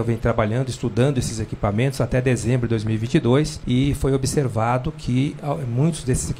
Anatel vem trabalhando, estudando esses equipamentos até dezembro de 2022 e foi observado que muitos desses,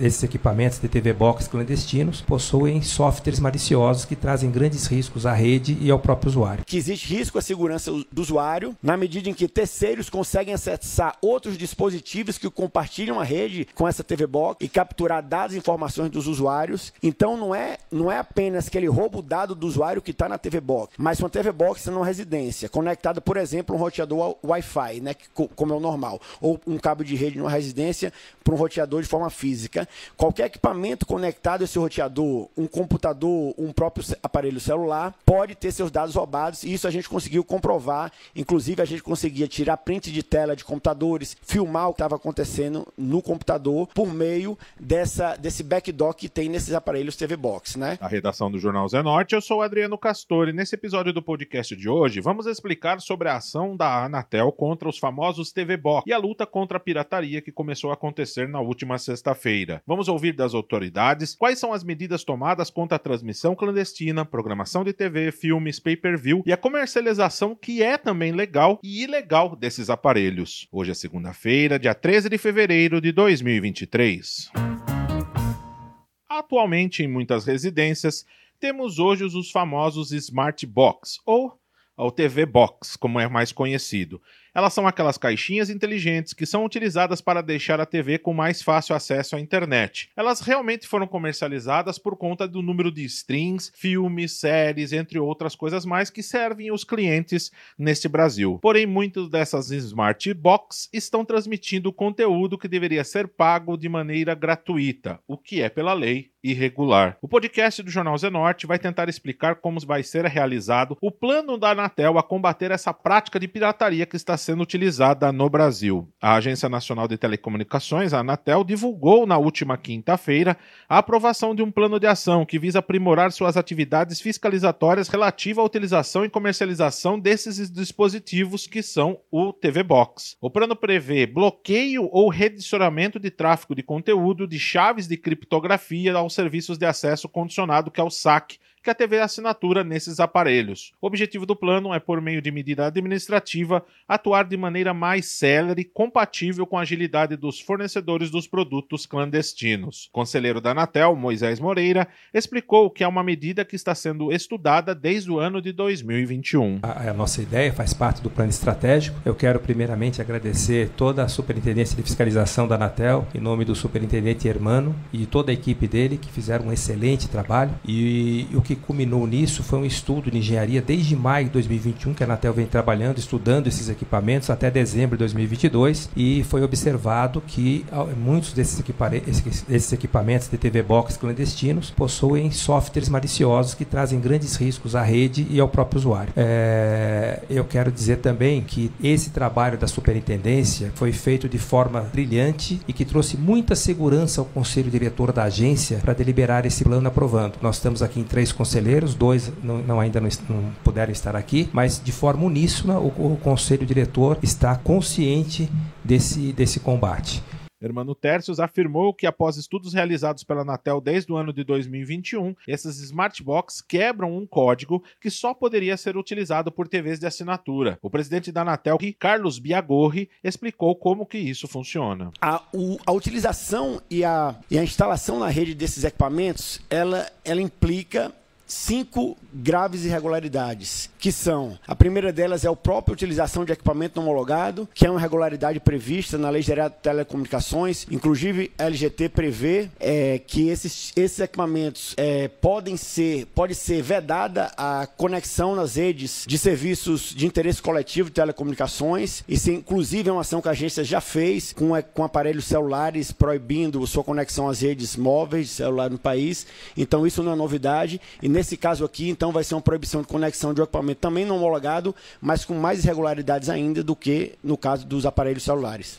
esses equipamentos de TV Box clandestinos possuem softwares maliciosos que trazem grandes riscos à rede e ao próprio usuário. Que existe risco à segurança do usuário na medida em que terceiros conseguem acessar outros dispositivos que compartilham a rede com essa TV Box e capturar dados e informações dos usuários. Então não é, não é apenas que ele rouba o dado do usuário que está na TV Box, mas uma TV Box numa residência, conectada, por exemplo, um roteador Wi-Fi, né, como é o normal, ou um cabo de rede numa residência para um roteador de forma física. Qualquer equipamento conectado a esse roteador, um computador, um próprio aparelho celular, pode ter seus dados roubados e isso a gente conseguiu comprovar. Inclusive, a gente conseguia tirar print de tela de computadores, filmar o que estava acontecendo no computador por meio dessa, desse backdoor que tem nesses aparelhos TV Box, né? A redação do Jornal Zenorte, eu sou Adriano Castori. Nesse episódio do podcast de hoje, vamos explicar sobre a ação da Anatel contra os famosos TV Box e a luta contra a pirataria que começou a acontecer na última sexta-feira. Vamos ouvir das autoridades quais são as medidas tomadas contra a transmissão clandestina, programação de TV, filmes, pay-per-view e a comercialização que é também legal e ilegal desses aparelhos. Hoje é segunda-feira, dia 13 de fevereiro de 2023. Atualmente, em muitas residências, temos hoje os famosos Smart Box, ou o TV Box, como é mais conhecido, elas são aquelas caixinhas inteligentes que são utilizadas para deixar a TV com mais fácil acesso à internet. Elas realmente foram comercializadas por conta do número de streams, filmes, séries, entre outras coisas mais que servem os clientes neste Brasil. Porém, muitas dessas smart box estão transmitindo conteúdo que deveria ser pago de maneira gratuita, o que é pela lei irregular. O podcast do Jornal Zenorte vai tentar explicar como vai ser realizado o plano da Anatel a combater essa prática de pirataria que está sendo utilizada no Brasil. A Agência Nacional de Telecomunicações, a Anatel, divulgou na última quinta-feira a aprovação de um plano de ação que visa aprimorar suas atividades fiscalizatórias relativa à utilização e comercialização desses dispositivos que são o TV Box. O plano prevê bloqueio ou redicionamento de tráfego de conteúdo de chaves de criptografia aos serviços de acesso condicionado que é o SAC que a TV assinatura nesses aparelhos. O objetivo do plano é, por meio de medida administrativa, atuar de maneira mais célere, compatível com a agilidade dos fornecedores dos produtos clandestinos. O conselheiro da Anatel, Moisés Moreira, explicou que é uma medida que está sendo estudada desde o ano de 2021. A, a nossa ideia faz parte do plano estratégico. Eu quero primeiramente agradecer toda a Superintendência de Fiscalização da Anatel, em nome do Superintendente Hermano e toda a equipe dele, que fizeram um excelente trabalho. E, e o que que culminou nisso foi um estudo de engenharia desde maio de 2021, que a Anatel vem trabalhando, estudando esses equipamentos até dezembro de 2022, e foi observado que muitos desses, esses equipamentos de TV Box clandestinos possuem softwares maliciosos que trazem grandes riscos à rede e ao próprio usuário. É, eu quero dizer também que esse trabalho da superintendência foi feito de forma brilhante e que trouxe muita segurança ao conselho diretor da agência para deliberar esse plano aprovando. Nós estamos aqui em três conselheiros, dois não, não ainda não, não, puderam estar aqui, mas de forma uníssona o, o conselho diretor está consciente desse, desse combate. Hermano Tercios afirmou que, após estudos realizados pela Anatel desde o ano de 2021, esses smart box quebram um código que só poderia ser utilizado por TVs de assinatura. O presidente da Anatel, Carlos Biagorri, explicou como que isso funciona. A, o, a utilização e a, e a instalação na rede desses equipamentos, ela, ela implica cinco graves irregularidades, que são: a primeira delas é a própria utilização de equipamento homologado, que é uma irregularidade prevista na Lei Geral de Telecomunicações. Inclusive, a LGT prevê é, que esses, esses equipamentos é, podem ser, pode ser vedada a conexão nas redes de serviços de interesse coletivo de telecomunicações. Isso, inclusive, é uma ação que a agência já fez com, com aparelhos celulares proibindo sua conexão às redes móveis de celular no país. Então, isso não é novidade. E Nesse caso aqui, então, vai ser uma proibição de conexão de equipamento também não homologado, mas com mais irregularidades ainda do que no caso dos aparelhos celulares.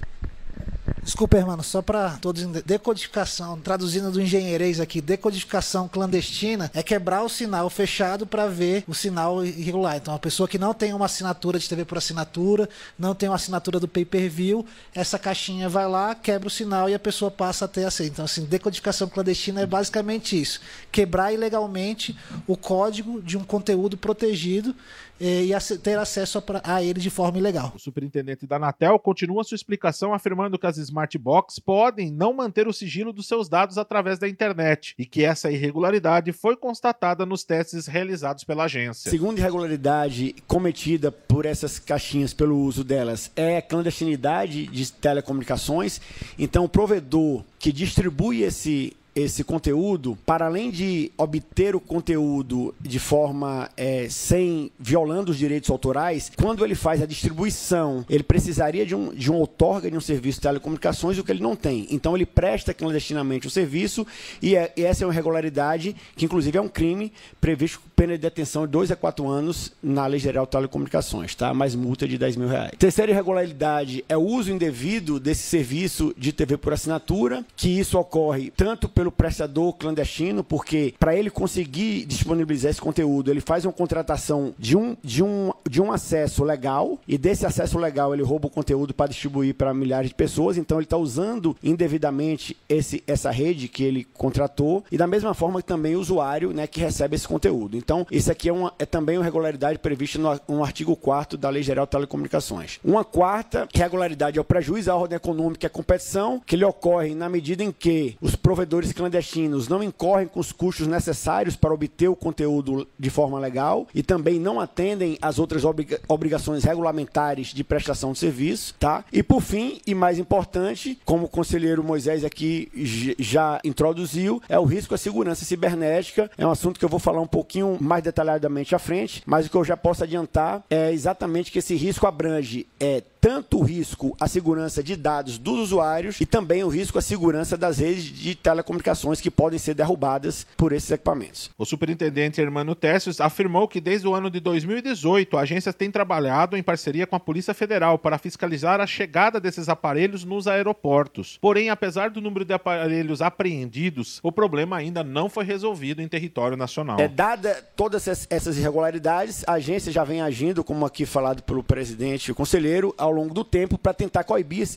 Desculpa, irmão, só para todos decodificação, traduzindo do engenheirês aqui, decodificação clandestina é quebrar o sinal fechado para ver o sinal irregular. Então, a pessoa que não tem uma assinatura de TV por assinatura, não tem uma assinatura do pay-per-view, essa caixinha vai lá, quebra o sinal e a pessoa passa a ter acesso. Então, assim, decodificação clandestina é basicamente isso: quebrar ilegalmente o código de um conteúdo protegido e, e ter acesso a, a ele de forma ilegal. O superintendente da Anatel continua sua explicação afirmando que as Smart Box podem não manter o sigilo dos seus dados através da internet e que essa irregularidade foi constatada nos testes realizados pela agência. Segunda irregularidade cometida por essas caixinhas pelo uso delas é a clandestinidade de telecomunicações. Então, o provedor que distribui esse esse conteúdo, para além de obter o conteúdo de forma é, sem violando os direitos autorais, quando ele faz a distribuição, ele precisaria de um, de um outorga de um serviço de telecomunicações, o que ele não tem. Então ele presta clandestinamente o serviço e, é, e essa é uma irregularidade que inclusive é um crime previsto com pena de detenção de 2 a 4 anos na Lei Geral de Telecomunicações, tá? mais multa de 10 mil reais. Terceira irregularidade é o uso indevido desse serviço de TV por assinatura, que isso ocorre tanto pelo pelo prestador clandestino, porque para ele conseguir disponibilizar esse conteúdo, ele faz uma contratação de um, de um, de um acesso legal, e desse acesso legal ele rouba o conteúdo para distribuir para milhares de pessoas, então ele está usando indevidamente esse, essa rede que ele contratou, e da mesma forma que também o usuário né, que recebe esse conteúdo. Então, isso aqui é, uma, é também uma irregularidade prevista no, no artigo 4 da Lei Geral de Telecomunicações. Uma quarta irregularidade é o prejuízo à ordem econômica e à competição, que ele ocorre na medida em que os provedores clandestinos não incorrem com os custos necessários para obter o conteúdo de forma legal e também não atendem às outras obrigações regulamentares de prestação de serviço, tá? E por fim, e mais importante, como o conselheiro Moisés aqui já introduziu, é o risco à segurança cibernética. É um assunto que eu vou falar um pouquinho mais detalhadamente à frente, mas o que eu já posso adiantar é exatamente que esse risco abrange é tanto o risco à segurança de dados dos usuários e também o risco à segurança das redes de telecomunicações que podem ser derrubadas por esses equipamentos. O superintendente Hermano Tessius afirmou que desde o ano de 2018 a agência tem trabalhado em parceria com a Polícia Federal para fiscalizar a chegada desses aparelhos nos aeroportos. Porém, apesar do número de aparelhos apreendidos, o problema ainda não foi resolvido em território nacional. É, dada todas essas irregularidades, a agência já vem agindo, como aqui falado pelo presidente e o conselheiro, ao ao longo do tempo para tentar coibir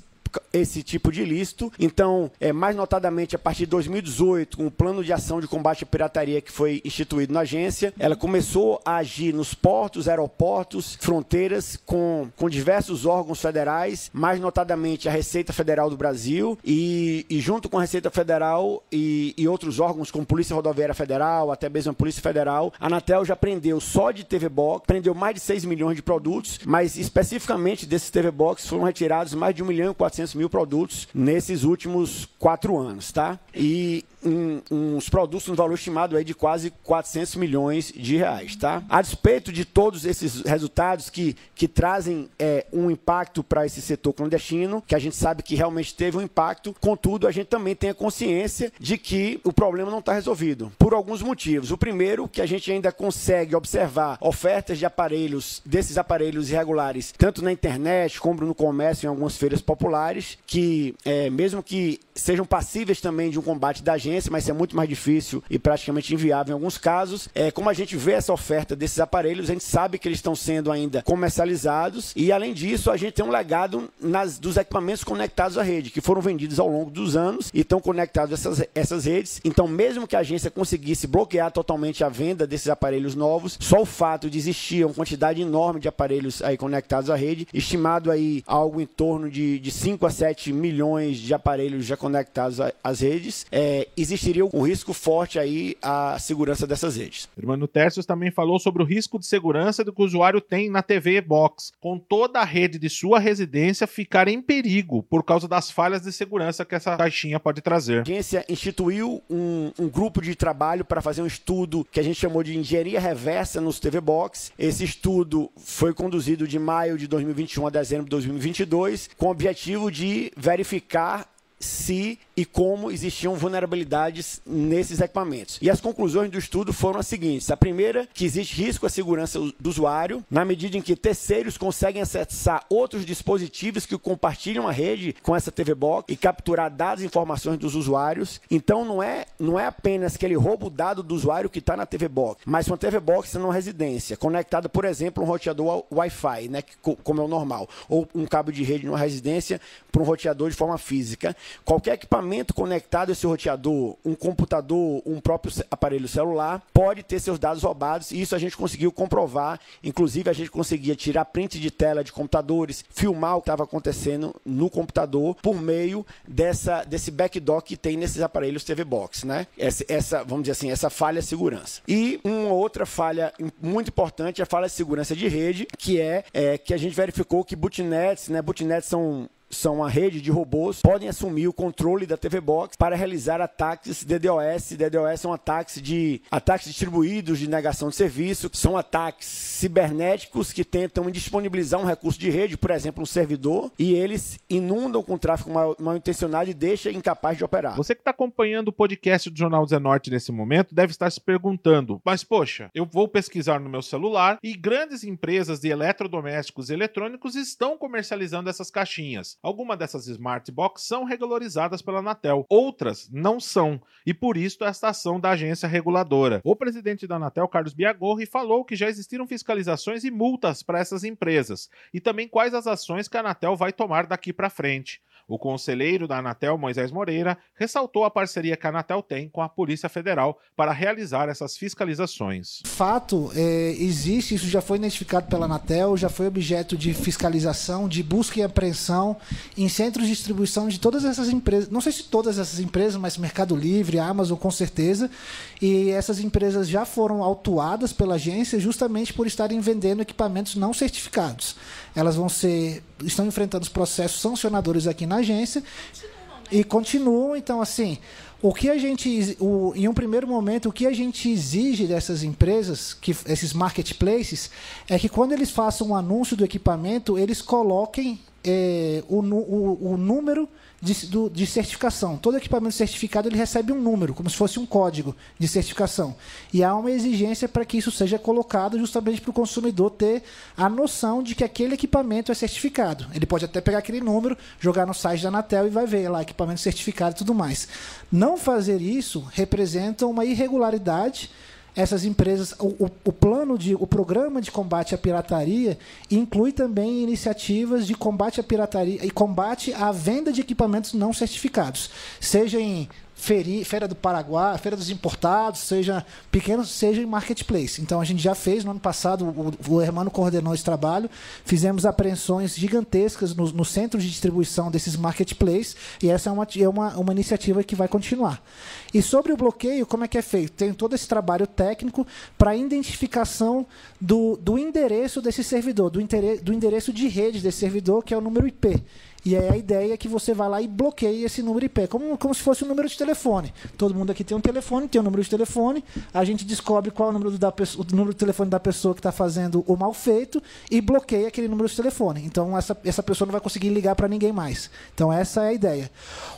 esse tipo de ilícito. Então, é, mais notadamente, a partir de 2018, com o plano de ação de combate à pirataria que foi instituído na agência, ela começou a agir nos portos, aeroportos, fronteiras, com, com diversos órgãos federais, mais notadamente a Receita Federal do Brasil, e, e junto com a Receita Federal e, e outros órgãos, como Polícia Rodoviária Federal, até mesmo a Polícia Federal, a Anatel já prendeu só de TV Box, prendeu mais de 6 milhões de produtos, mas especificamente desses TV Box foram retirados mais de 1 milhão e 400 400 mil produtos nesses últimos quatro anos, tá? E um, uns produtos no valor estimado aí de quase 400 milhões de reais, tá? A despeito de todos esses resultados que, que trazem é, um impacto para esse setor clandestino, que a gente sabe que realmente teve um impacto, contudo, a gente também tem a consciência de que o problema não está resolvido, por alguns motivos. O primeiro, que a gente ainda consegue observar ofertas de aparelhos, desses aparelhos irregulares, tanto na internet como no comércio, em algumas feiras populares, que é, mesmo que sejam passíveis também de um combate da mas isso é muito mais difícil e praticamente inviável em alguns casos. É, como a gente vê essa oferta desses aparelhos, a gente sabe que eles estão sendo ainda comercializados e, além disso, a gente tem um legado nas, dos equipamentos conectados à rede, que foram vendidos ao longo dos anos e estão conectados a essas, essas redes. Então, mesmo que a agência conseguisse bloquear totalmente a venda desses aparelhos novos, só o fato de existir uma quantidade enorme de aparelhos aí conectados à rede, estimado aí algo em torno de, de 5 a 7 milhões de aparelhos já conectados às redes, é, existiria um risco forte aí à segurança dessas redes. O Irmão Tercios também falou sobre o risco de segurança do que o usuário tem na TV Box, com toda a rede de sua residência ficar em perigo por causa das falhas de segurança que essa caixinha pode trazer. A agência instituiu um, um grupo de trabalho para fazer um estudo que a gente chamou de engenharia reversa nos TV Box. Esse estudo foi conduzido de maio de 2021 a dezembro de 2022, com o objetivo de verificar se e como existiam vulnerabilidades nesses equipamentos. E as conclusões do estudo foram as seguintes: a primeira, que existe risco à segurança do usuário, na medida em que terceiros conseguem acessar outros dispositivos que compartilham a rede com essa TV Box e capturar dados e informações dos usuários. Então não é, não é apenas que ele rouba o dado do usuário que está na TV Box, mas uma TV Box numa residência, conectada, por exemplo, um roteador Wi-Fi, né, como é o normal, ou um cabo de rede numa residência para um roteador de forma física. Qualquer equipamento conectado a esse roteador, um computador, um próprio aparelho celular, pode ter seus dados roubados e isso a gente conseguiu comprovar. Inclusive, a gente conseguia tirar print de tela de computadores, filmar o que estava acontecendo no computador por meio dessa, desse backdoor que tem nesses aparelhos TV Box, né? Essa, essa, vamos dizer assim, essa falha de segurança. E uma outra falha muito importante é a falha de segurança de rede, que é, é que a gente verificou que bootnets, né? Bootnets são são uma rede de robôs, podem assumir o controle da TV Box para realizar ataques DDoS. DDoS são ataques de ataques distribuídos de negação de serviço, são ataques cibernéticos que tentam indisponibilizar um recurso de rede, por exemplo, um servidor, e eles inundam com tráfego mal, mal intencionado e deixam incapaz de operar. Você que está acompanhando o podcast do Jornal Zenorte nesse momento deve estar se perguntando: mas poxa, eu vou pesquisar no meu celular e grandes empresas de eletrodomésticos e eletrônicos estão comercializando essas caixinhas. Algumas dessas smart box são regularizadas pela Anatel, outras não são, e por isso esta ação da agência reguladora. O presidente da Anatel, Carlos Biagorri, falou que já existiram fiscalizações e multas para essas empresas, e também quais as ações que a Anatel vai tomar daqui para frente. O conselheiro da Anatel, Moisés Moreira, ressaltou a parceria que a Anatel tem com a Polícia Federal para realizar essas fiscalizações. Fato, é, existe, isso já foi identificado pela Anatel, já foi objeto de fiscalização, de busca e apreensão em centros de distribuição de todas essas empresas. Não sei se todas essas empresas, mas Mercado Livre, Amazon, com certeza. E essas empresas já foram autuadas pela agência justamente por estarem vendendo equipamentos não certificados. Elas vão ser. estão enfrentando os processos sancionadores aqui na agência e continuam, então, assim. O que a gente, o, em um primeiro momento, o que a gente exige dessas empresas, que esses marketplaces, é que quando eles façam um anúncio do equipamento, eles coloquem é, o, o, o número de, do, de certificação. Todo equipamento certificado ele recebe um número, como se fosse um código de certificação. E há uma exigência para que isso seja colocado justamente para o consumidor ter a noção de que aquele equipamento é certificado. Ele pode até pegar aquele número, jogar no site da Anatel e vai ver lá equipamento certificado e tudo mais. Não fazer isso representa uma irregularidade essas empresas, o, o, plano de, o programa de combate à pirataria inclui também iniciativas de combate à pirataria e combate à venda de equipamentos não certificados, seja em Feri, Feira do Paraguai, Feira dos Importados, seja pequenos, seja em marketplace. Então a gente já fez no ano passado, o, o Hermano coordenou esse trabalho, fizemos apreensões gigantescas no, no centro de distribuição desses marketplaces e essa é uma, é uma, uma iniciativa que vai continuar. E sobre o bloqueio, como é que é feito? Tem todo esse trabalho técnico para identificação do, do endereço desse servidor, do, do endereço de rede desse servidor, que é o número IP. E aí a ideia é que você vai lá e bloqueie esse número IP, como, como se fosse um número de telefone. Todo mundo aqui tem um telefone, tem um número de telefone, a gente descobre qual é o número, da o número de telefone da pessoa que está fazendo o mal feito e bloqueia aquele número de telefone. Então essa, essa pessoa não vai conseguir ligar para ninguém mais. Então essa é a ideia.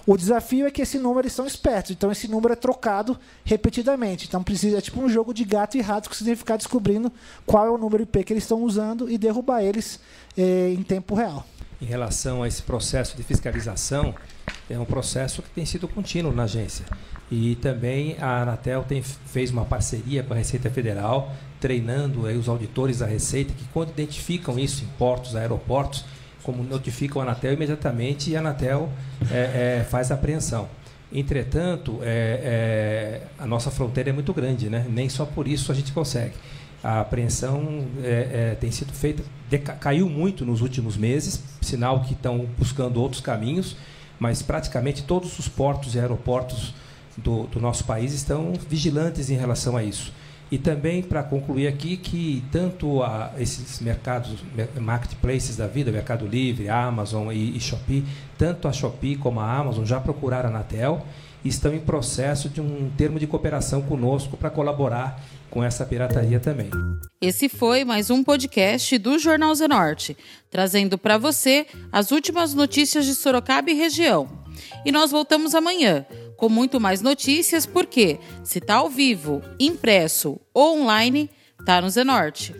O desafio é que esse número eles são espertos, então esse número é trocado repetidamente. Então precisa é tipo um jogo de gato e rato que você tem que ficar descobrindo qual é o número IP que eles estão usando e derrubar eles eh, em tempo real em relação a esse processo de fiscalização, é um processo que tem sido contínuo na agência. E também a Anatel tem, fez uma parceria com a Receita Federal, treinando os auditores da Receita, que quando identificam isso em portos, aeroportos, como notificam a Anatel imediatamente e a Anatel é, é, faz a apreensão. Entretanto, é, é a nossa fronteira é muito grande, né? nem só por isso a gente consegue. A apreensão é, é, tem sido feita, caiu muito nos últimos meses, sinal que estão buscando outros caminhos, mas praticamente todos os portos e aeroportos do, do nosso país estão vigilantes em relação a isso. E também, para concluir aqui, que tanto a, esses mercados, marketplaces da vida, Mercado Livre, Amazon e, e Shopee, tanto a Shopee como a Amazon já procuraram a Anatel estão em processo de um termo de cooperação conosco para colaborar com essa pirataria também. Esse foi mais um podcast do Jornal Zenorte, trazendo para você as últimas notícias de Sorocaba e região. E nós voltamos amanhã com muito mais notícias, porque se tá ao vivo, impresso ou online, tá no Zenorte.